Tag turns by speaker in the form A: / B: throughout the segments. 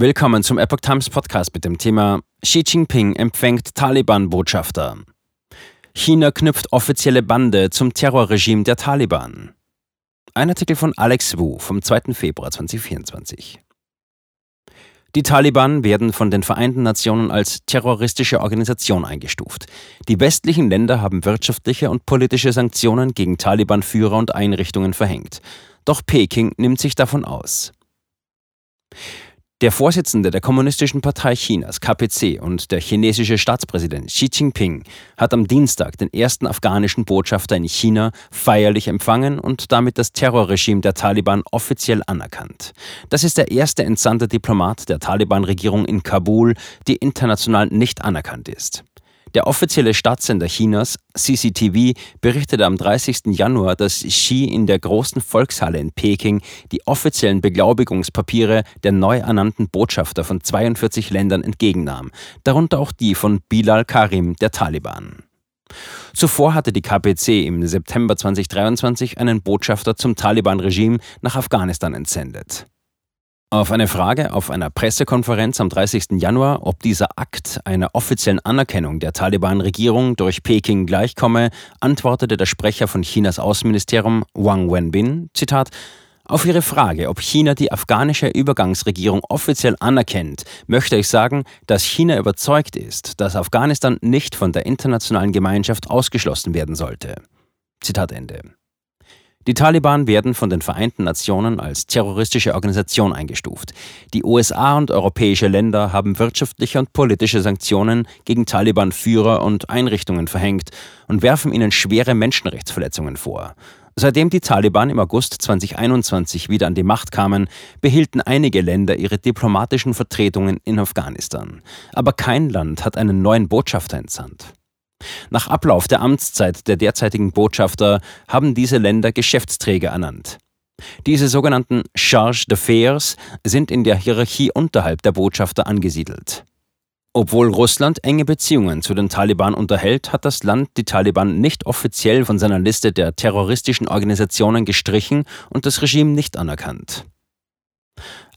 A: Willkommen zum Epoch Times Podcast mit dem Thema Xi Jinping empfängt Taliban-Botschafter. China knüpft offizielle Bande zum Terrorregime der Taliban. Ein Artikel von Alex Wu vom 2. Februar 2024. Die Taliban werden von den Vereinten Nationen als terroristische Organisation eingestuft. Die westlichen Länder haben wirtschaftliche und politische Sanktionen gegen Taliban-Führer und Einrichtungen verhängt. Doch Peking nimmt sich davon aus. Der Vorsitzende der Kommunistischen Partei Chinas, KPC, und der chinesische Staatspräsident Xi Jinping hat am Dienstag den ersten afghanischen Botschafter in China feierlich empfangen und damit das Terrorregime der Taliban offiziell anerkannt. Das ist der erste entsandte Diplomat der Taliban-Regierung in Kabul, die international nicht anerkannt ist. Der offizielle Staatssender Chinas, CCTV, berichtete am 30. Januar, dass Xi in der großen Volkshalle in Peking die offiziellen Beglaubigungspapiere der neu ernannten Botschafter von 42 Ländern entgegennahm, darunter auch die von Bilal Karim der Taliban. Zuvor hatte die KPC im September 2023 einen Botschafter zum Taliban-Regime nach Afghanistan entsendet. Auf eine Frage auf einer Pressekonferenz am 30. Januar, ob dieser Akt einer offiziellen Anerkennung der Taliban-Regierung durch Peking gleichkomme, antwortete der Sprecher von Chinas Außenministerium Wang Wenbin, Zitat, auf Ihre Frage, ob China die afghanische Übergangsregierung offiziell anerkennt, möchte ich sagen, dass China überzeugt ist, dass Afghanistan nicht von der internationalen Gemeinschaft ausgeschlossen werden sollte. Zitat Ende. Die Taliban werden von den Vereinten Nationen als terroristische Organisation eingestuft. Die USA und europäische Länder haben wirtschaftliche und politische Sanktionen gegen Taliban-Führer und Einrichtungen verhängt und werfen ihnen schwere Menschenrechtsverletzungen vor. Seitdem die Taliban im August 2021 wieder an die Macht kamen, behielten einige Länder ihre diplomatischen Vertretungen in Afghanistan. Aber kein Land hat einen neuen Botschafter entsandt. Nach Ablauf der Amtszeit der derzeitigen Botschafter haben diese Länder Geschäftsträger ernannt. Diese sogenannten Charge d'Affaires sind in der Hierarchie unterhalb der Botschafter angesiedelt. Obwohl Russland enge Beziehungen zu den Taliban unterhält, hat das Land die Taliban nicht offiziell von seiner Liste der terroristischen Organisationen gestrichen und das Regime nicht anerkannt.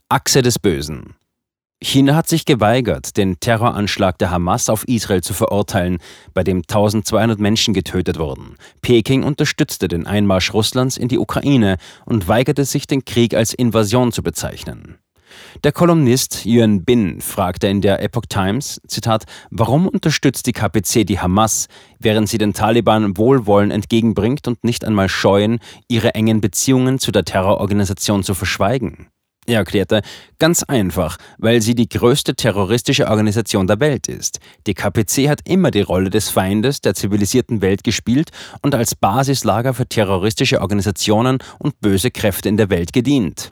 A: Achse des Bösen. China hat sich geweigert, den Terroranschlag der Hamas auf Israel zu verurteilen, bei dem 1200 Menschen getötet wurden. Peking unterstützte den Einmarsch Russlands in die Ukraine und weigerte sich, den Krieg als Invasion zu bezeichnen. Der Kolumnist Yuan Bin fragte in der Epoch Times, Zitat, warum unterstützt die KPC die Hamas, während sie den Taliban Wohlwollen entgegenbringt und nicht einmal scheuen, ihre engen Beziehungen zu der Terrororganisation zu verschweigen? Er erklärte, ganz einfach, weil sie die größte terroristische Organisation der Welt ist. Die KPC hat immer die Rolle des Feindes der zivilisierten Welt gespielt und als Basislager für terroristische Organisationen und böse Kräfte in der Welt gedient.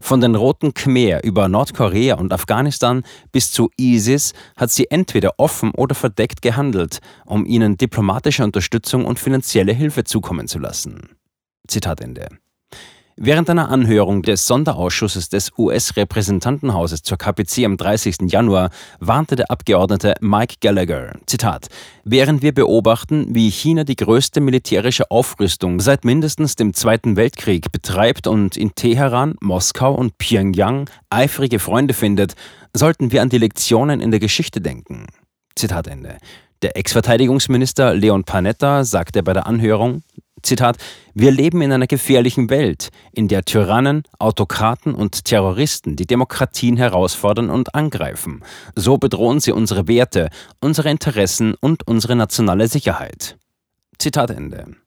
A: Von den Roten Khmer über Nordkorea und Afghanistan bis zu ISIS hat sie entweder offen oder verdeckt gehandelt, um ihnen diplomatische Unterstützung und finanzielle Hilfe zukommen zu lassen. Zitat Ende. Während einer Anhörung des Sonderausschusses des US-Repräsentantenhauses zur KPC am 30. Januar warnte der Abgeordnete Mike Gallagher, Zitat, während wir beobachten, wie China die größte militärische Aufrüstung seit mindestens dem Zweiten Weltkrieg betreibt und in Teheran, Moskau und Pyongyang eifrige Freunde findet, sollten wir an die Lektionen in der Geschichte denken. Zitat Ende. Der Ex-Verteidigungsminister Leon Panetta sagte bei der Anhörung, Zitat, wir leben in einer gefährlichen Welt, in der Tyrannen, Autokraten und Terroristen die Demokratien herausfordern und angreifen. So bedrohen sie unsere Werte, unsere Interessen und unsere nationale Sicherheit. Zitat Ende.